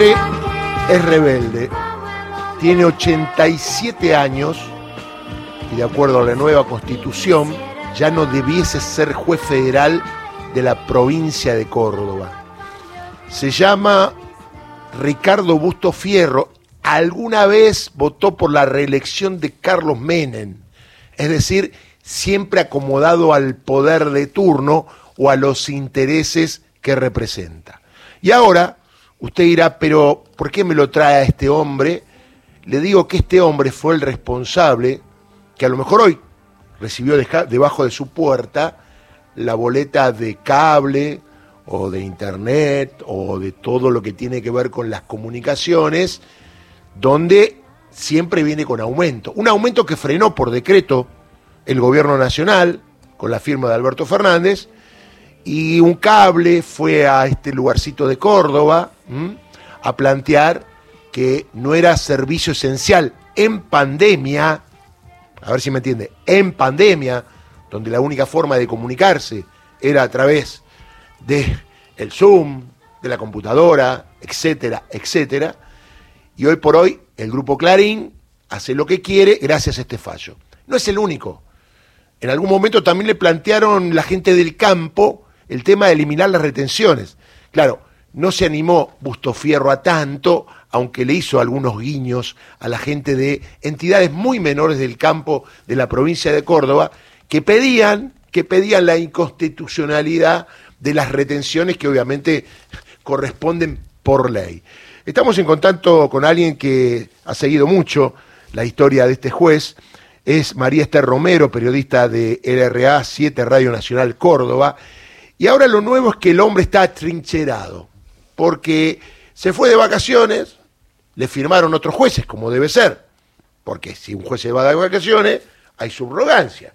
es rebelde, tiene 87 años y de acuerdo a la nueva constitución ya no debiese ser juez federal de la provincia de Córdoba. Se llama Ricardo Busto Fierro. Alguna vez votó por la reelección de Carlos Menem, es decir, siempre acomodado al poder de turno o a los intereses que representa. Y ahora, usted dirá, pero ¿por qué me lo trae a este hombre? Le digo que este hombre fue el responsable, que a lo mejor hoy recibió debajo de su puerta la boleta de cable o de internet o de todo lo que tiene que ver con las comunicaciones, donde siempre viene con aumento. Un aumento que frenó por decreto el gobierno nacional, con la firma de Alberto Fernández, y un cable fue a este lugarcito de Córdoba a plantear que no era servicio esencial en pandemia, a ver si me entiende, en pandemia, donde la única forma de comunicarse era a través de el Zoom, de la computadora, etcétera, etcétera. Y hoy por hoy el grupo Clarín hace lo que quiere gracias a este fallo. No es el único. En algún momento también le plantearon la gente del campo el tema de eliminar las retenciones. Claro, no se animó Bustofierro a tanto, aunque le hizo algunos guiños a la gente de entidades muy menores del campo de la provincia de Córdoba, que pedían, que pedían la inconstitucionalidad de las retenciones que obviamente corresponden por ley. Estamos en contacto con alguien que ha seguido mucho la historia de este juez, es María Esther Romero, periodista de LRA 7 Radio Nacional Córdoba. Y ahora lo nuevo es que el hombre está trincherado, porque se fue de vacaciones, le firmaron otros jueces, como debe ser, porque si un juez se va de vacaciones, hay subrogancia.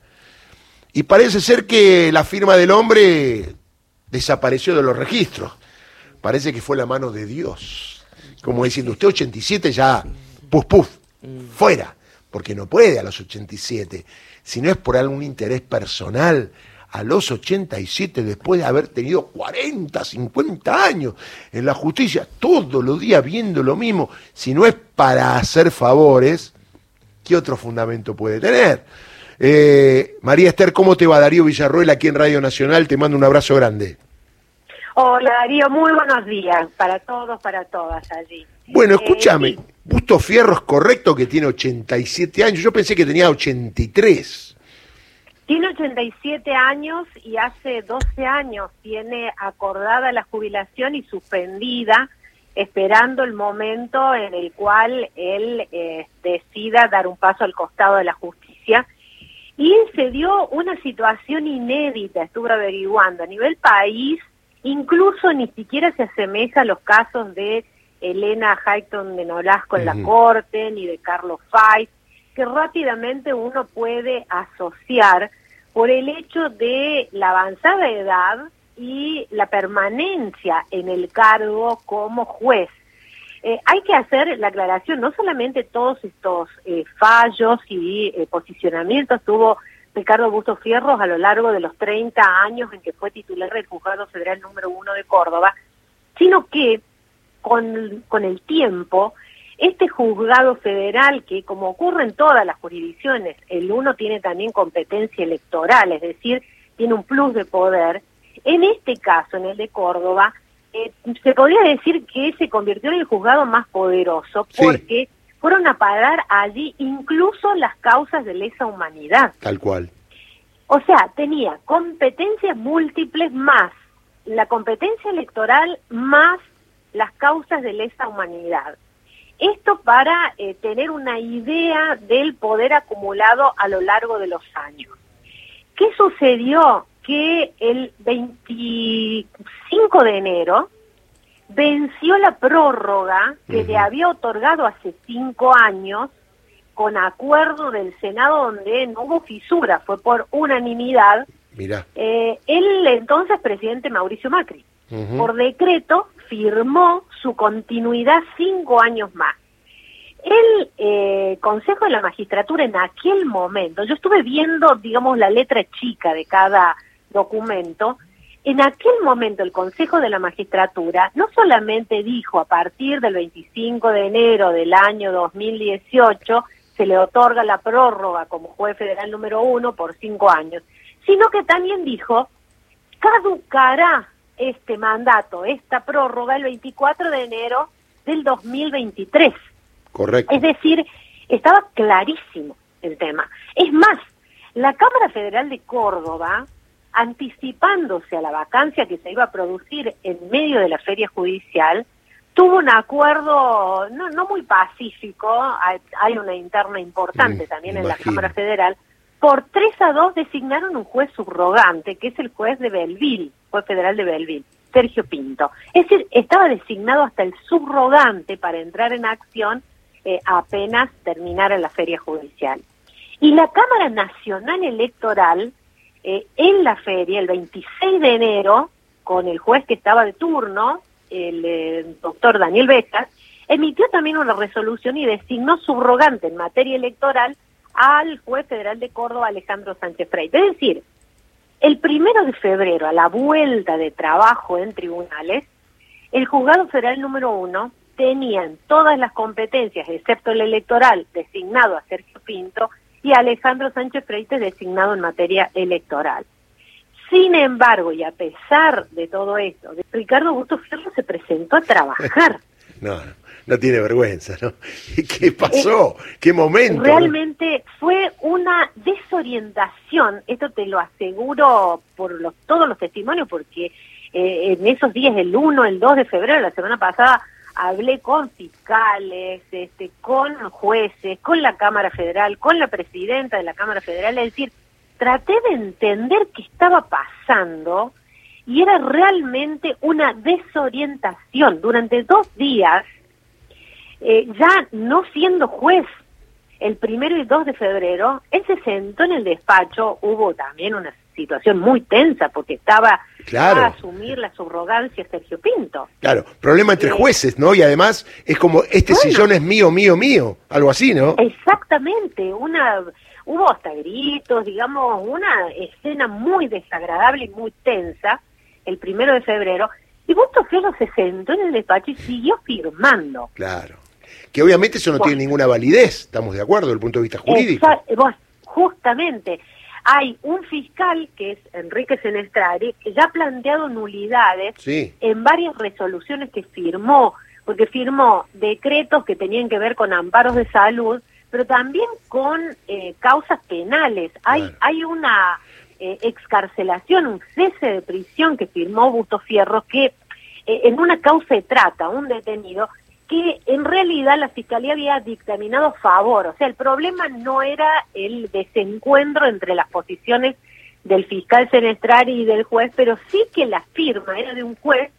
Y parece ser que la firma del hombre desapareció de los registros. Parece que fue la mano de Dios. Como diciendo, usted 87 ya, puf, puf, fuera porque no puede a los 87, si no es por algún interés personal, a los 87, después de haber tenido 40, 50 años en la justicia, todos los días viendo lo mismo, si no es para hacer favores, ¿qué otro fundamento puede tener? Eh, María Esther, ¿cómo te va Darío Villarroel aquí en Radio Nacional? Te mando un abrazo grande. Hola Darío, muy buenos días para todos, para todas allí. Bueno, escúchame, eh, Busto Fierro es correcto que tiene 87 años, yo pensé que tenía 83. Tiene 87 años y hace 12 años tiene acordada la jubilación y suspendida, esperando el momento en el cual él eh, decida dar un paso al costado de la justicia. Y se dio una situación inédita, estuve averiguando, a nivel país Incluso ni siquiera se asemeja a los casos de Elena Hayton de Nolasco en la corte, ni de Carlos Fay, que rápidamente uno puede asociar por el hecho de la avanzada edad y la permanencia en el cargo como juez. Eh, hay que hacer la aclaración, no solamente todos estos eh, fallos y eh, posicionamientos tuvo Ricardo Busto Fierros a lo largo de los 30 años en que fue titular del juzgado federal número uno de Córdoba, sino que con, con el tiempo este juzgado federal, que como ocurre en todas las jurisdicciones, el uno tiene también competencia electoral, es decir, tiene un plus de poder, en este caso, en el de Córdoba, eh, se podría decir que se convirtió en el juzgado más poderoso porque fueron a parar allí incluso las causas de lesa humanidad. Tal cual. O sea, tenía competencias múltiples más la competencia electoral más las causas de lesa humanidad. Esto para eh, tener una idea del poder acumulado a lo largo de los años. ¿Qué sucedió? Que el 25 de enero venció la prórroga que le había otorgado hace cinco años con acuerdo del Senado donde no hubo fisura, fue por unanimidad. Mira. Eh, el entonces presidente Mauricio Macri, por decreto, firmó su continuidad cinco años más. El eh, Consejo de la Magistratura en aquel momento, yo estuve viendo, digamos, la letra chica de cada documento, en aquel momento el Consejo de la Magistratura no solamente dijo a partir del 25 de enero del año 2018 se le otorga la prórroga como juez federal número uno por cinco años, sino que también dijo caducará este mandato, esta prórroga el 24 de enero del 2023. Correcto. Es decir, estaba clarísimo el tema. Es más, la Cámara Federal de Córdoba, anticipándose a la vacancia que se iba a producir en medio de la feria judicial, tuvo un acuerdo no, no muy pacífico, hay, una interna importante también en la Cámara Federal, por 3 a 2 designaron un juez subrogante, que es el juez de Belville, juez federal de Belville, Sergio Pinto. Es decir, estaba designado hasta el subrogante para entrar en acción eh, apenas terminara la feria judicial. Y la Cámara Nacional Electoral, eh, en la feria, el 26 de enero, con el juez que estaba de turno, el eh, doctor Daniel Becas, emitió también una resolución y designó subrogante en materia electoral al juez federal de Córdoba, Alejandro Sánchez Freire. Es decir, el primero de febrero, a la vuelta de trabajo en tribunales, el juzgado federal número uno tenía todas las competencias, excepto el electoral, designado a Sergio Pinto, y a Alejandro Sánchez Freire designado en materia electoral. Sin embargo, y a pesar de todo esto, Ricardo Augusto Ferro se presentó a trabajar. no, no tiene vergüenza, ¿no? ¿Qué pasó? ¿Qué momento? Realmente fue una desorientación, esto te lo aseguro por los, todos los testimonios, porque eh, en esos días, el 1, el 2 de febrero, la semana pasada, hablé con fiscales, este, con jueces, con la Cámara Federal, con la presidenta de la Cámara Federal, es decir, traté de entender qué estaba pasando y era realmente una desorientación. Durante dos días, eh, ya no siendo juez, el primero y dos de febrero, él se sentó en el despacho, hubo también una situación muy tensa porque estaba a asumir la subrogancia Sergio Pinto. Claro, problema entre jueces, ¿no? Y además es como, este sillón es mío, mío, mío, algo así, ¿no? Exactamente, una hubo hasta gritos, digamos, una escena muy desagradable y muy tensa el primero de febrero, y Busto Fierro se sentó en el despacho y siguió firmando. Claro que obviamente eso no tiene ninguna validez, estamos de acuerdo desde el punto de vista jurídico. justamente, hay un fiscal que es Enrique Senestrari que ya ha planteado nulidades en varias resoluciones que firmó, porque firmó decretos que tenían que ver con amparos de salud, pero también con eh, causas penales. Hay, hay una eh, excarcelación, un cese de prisión que firmó Busto Fierro que eh, en una causa de trata, un detenido, que en realidad la Fiscalía había dictaminado a favor. O sea, el problema no era el desencuentro entre las posiciones del fiscal senestral y del juez, pero sí que la firma era de un juez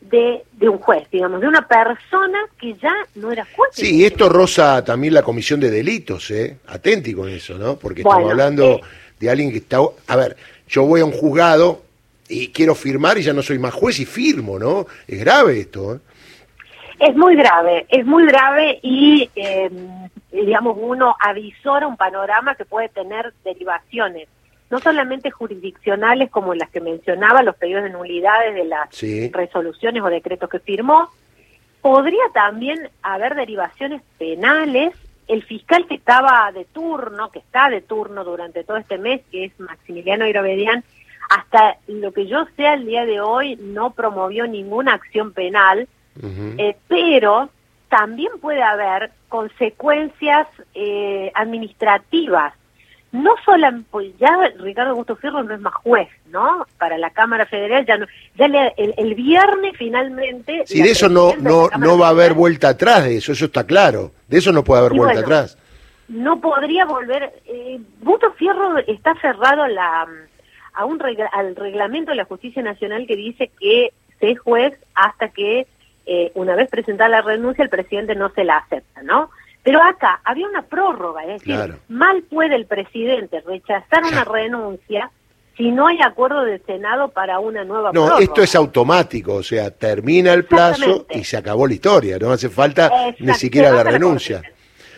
de, de un juez, digamos, de una persona que ya no era juez. Sí, esto roza también la comisión de delitos, ¿eh? Atenti con eso, ¿no? Porque estamos hablando eh, de alguien que está... A ver, yo voy a un juzgado y quiero firmar y ya no soy más juez y firmo, ¿no? Es grave esto, ¿eh? Es muy grave, es muy grave y, eh, digamos, uno avisora un panorama que puede tener derivaciones, no solamente jurisdiccionales como las que mencionaba, los pedidos de nulidades de las resoluciones o decretos que firmó, podría también haber derivaciones penales. El fiscal que estaba de turno, que está de turno durante todo este mes, que es Maximiliano Irovedian, hasta lo que yo sé al día de hoy no promovió ninguna acción penal, eh, pero también puede haber consecuencias eh, administrativas. No solo, pues ya Ricardo Augusto Fierro no es más juez, ¿no? Para la Cámara Federal ya no, ya el, viernes finalmente. Sí, de eso no no no va a haber vuelta atrás de eso, eso está claro. De eso no puede haber vuelta atrás. No podría volver. Eh, Fierro está cerrado a la a un al reglamento de la Justicia Nacional que dice que se es juez hasta que eh, una vez presentada la renuncia, el presidente no se la acepta, ¿no? Pero acá había una prórroga, es decir, mal puede el presidente rechazar una renuncia si no hay acuerdo del Senado para una nueva no, esto es automático, o sea, termina el plazo y se acabó la historia, no hace falta ni siquiera la renuncia.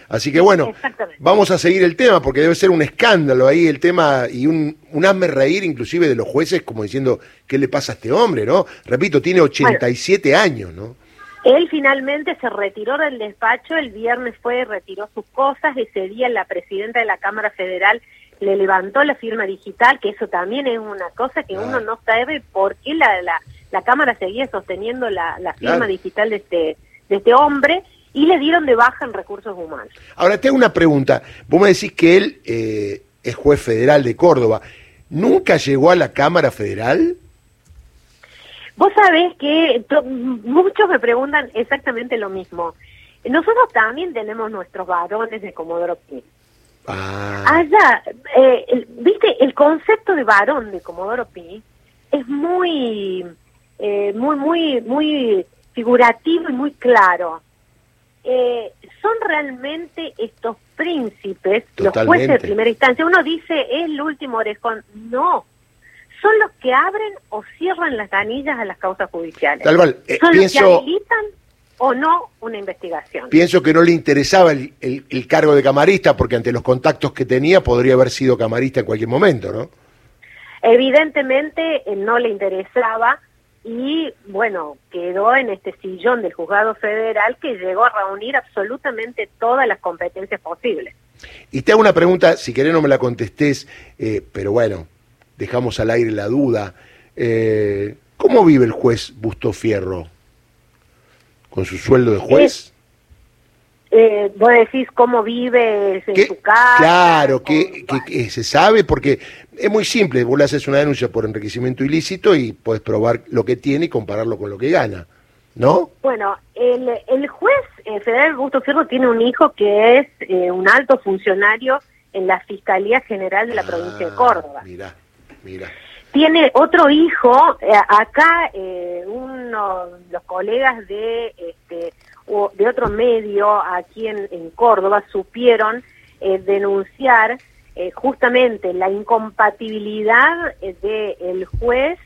Así que bueno, vamos a seguir el tema porque debe ser un escándalo ahí el tema y un, un hazme reír inclusive de los jueces como diciendo, ¿qué le pasa a este hombre, no? Repito, tiene 87 años, ¿no? Él finalmente se retiró del despacho, el viernes fue, retiró sus cosas, ese día la presidenta de la Cámara Federal le levantó la firma digital, que eso también es una cosa que uno no sabe por qué la, la, la Cámara seguía sosteniendo la, la firma digital de este, de este hombre y le dieron de baja en recursos humanos. Ahora, te hago una pregunta. Vos me decís que él eh, es juez federal de Córdoba. ¿Nunca llegó a la Cámara Federal? Vos sabés que muchos me preguntan exactamente lo mismo. Nosotros también tenemos nuestros varones de Comodoro Pi. Ah. Allá, eh, viste, el concepto de varón de Comodoro Pi es muy, eh, muy, muy, muy figurativo y muy claro. Eh, son realmente estos príncipes, los jueces de primera instancia. Uno dice, es el último orejón. No, son los que abren o cierran las ganillas a las causas judiciales. Tal cual. son los que habilitan o no una investigación. Pienso que no le interesaba el, el, cargo de camarista porque ante los contactos que tenía podría haber sido camarista en cualquier momento, ¿no? Evidentemente eh, no le interesaba y bueno, quedó en este sillón del juzgado federal que llegó a reunir absolutamente todas las competencias posibles. Y te hago una pregunta, si querés no me la contestés, eh, pero bueno, dejamos al aire la duda. Eh, ¿Cómo vive el juez Busto Fierro? ¿Con su sueldo de juez? Eh, vos decís cómo vive en su casa. Claro, que, se sabe, porque es muy simple, vos le haces una denuncia por enriquecimiento ilícito y puedes probar lo que tiene y compararlo con lo que gana, ¿no? Bueno, el, el juez eh, federal Busto Fierro tiene un hijo que es eh, un alto funcionario en la Fiscalía General de la provincia de ah, Córdoba. Mira, mira. Tiene otro hijo, eh, acá uno los colegas de este, de otro medio aquí en, Córdoba supieron eh, denunciar eh, justamente la incompatibilidad eh, del juez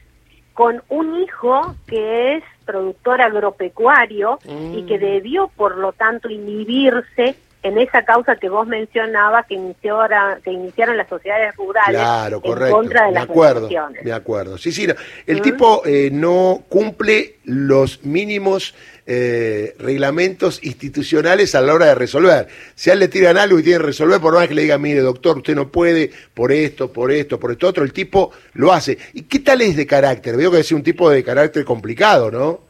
con un hijo que es productor agropecuario y que mm. debió, por lo tanto, inhibirse en esa causa que vos mencionabas que, inició que iniciaron las sociedades rurales en contra de las acuerdo, De acuerdo. Sí, sí, el ¿Mm? tipo eh, no cumple los mínimos eh, reglamentos institucionales a la hora de resolver. Si a él le tiran algo y tiene que resolver, por más que le diga, mire, doctor, usted no puede por esto, por esto, por esto otro, el tipo lo hace. ¿Y qué tal es de carácter? Veo que es un tipo de carácter complicado, ¿no?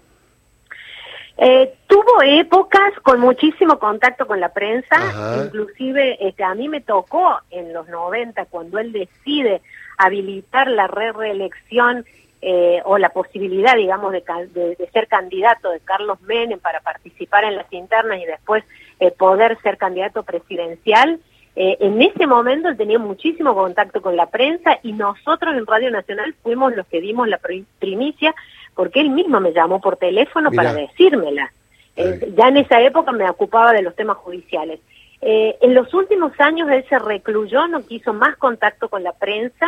Eh, tuvo épocas con muchísimo contacto con la prensa, inclusive este, a mí me tocó en los 90 cuando él decide habilitar la re reelección eh, o la posibilidad, digamos, de, de, ser candidato de Carlos Menem para participar en las internas y después eh, poder ser candidato presidencial. Eh, en ese momento él tenía muchísimo contacto con la prensa y nosotros en Radio Nacional fuimos los que dimos la primicia porque él mismo me llamó por teléfono para decírmela. Eh, ya en esa época me ocupaba de los temas judiciales. Eh, en los últimos años él se recluyó, no quiso más contacto con la prensa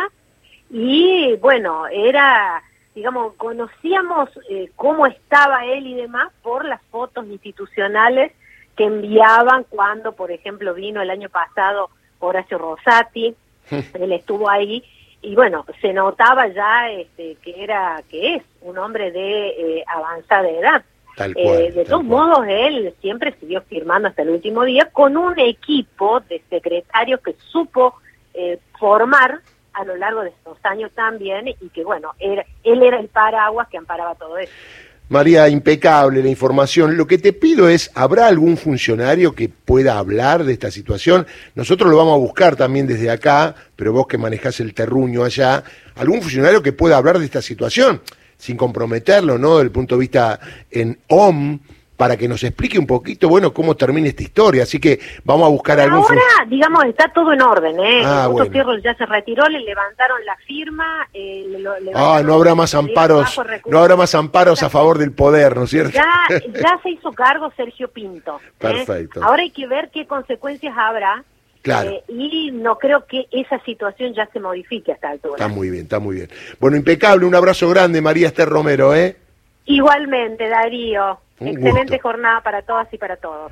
y bueno, era, digamos, conocíamos eh, cómo estaba él y demás por las fotos institucionales que enviaban cuando, por ejemplo, vino el año pasado Horacio Rosati, él estuvo ahí y bueno, se notaba ya este, que era, que es un hombre de eh, avanzada edad. Eh, de todos modos, él siempre siguió firmando hasta el último día con un equipo de secretarios que supo eh, formar a lo largo de estos años también y que bueno, era, él era el paraguas que amparaba todo eso. María, impecable la información. Lo que te pido es, ¿habrá algún funcionario que pueda hablar de esta situación? Nosotros lo vamos a buscar también desde acá, pero vos que manejás el terruño allá, ¿algún funcionario que pueda hablar de esta situación? Sin comprometerlo, ¿no? Desde el punto de vista en OM, para que nos explique un poquito, bueno, cómo termina esta historia. Así que vamos a buscar algún... Ahora, digamos, está todo en orden, ¿eh? Ah, el ya se retiró, le levantaron la firma. Eh, ah, no habrá más amparos, no habrá más amparos a favor del poder, ¿no es cierto? Ya, ya se hizo cargo Sergio Pinto. ¿eh? Perfecto. Ahora hay que ver qué consecuencias habrá. Claro. Eh, y no creo que esa situación ya se modifique hasta altura. Está muy bien, está muy bien. Bueno, impecable, un abrazo grande, María Esther Romero, ¿eh? Igualmente, Darío. Excelente jornada para todas y para todos.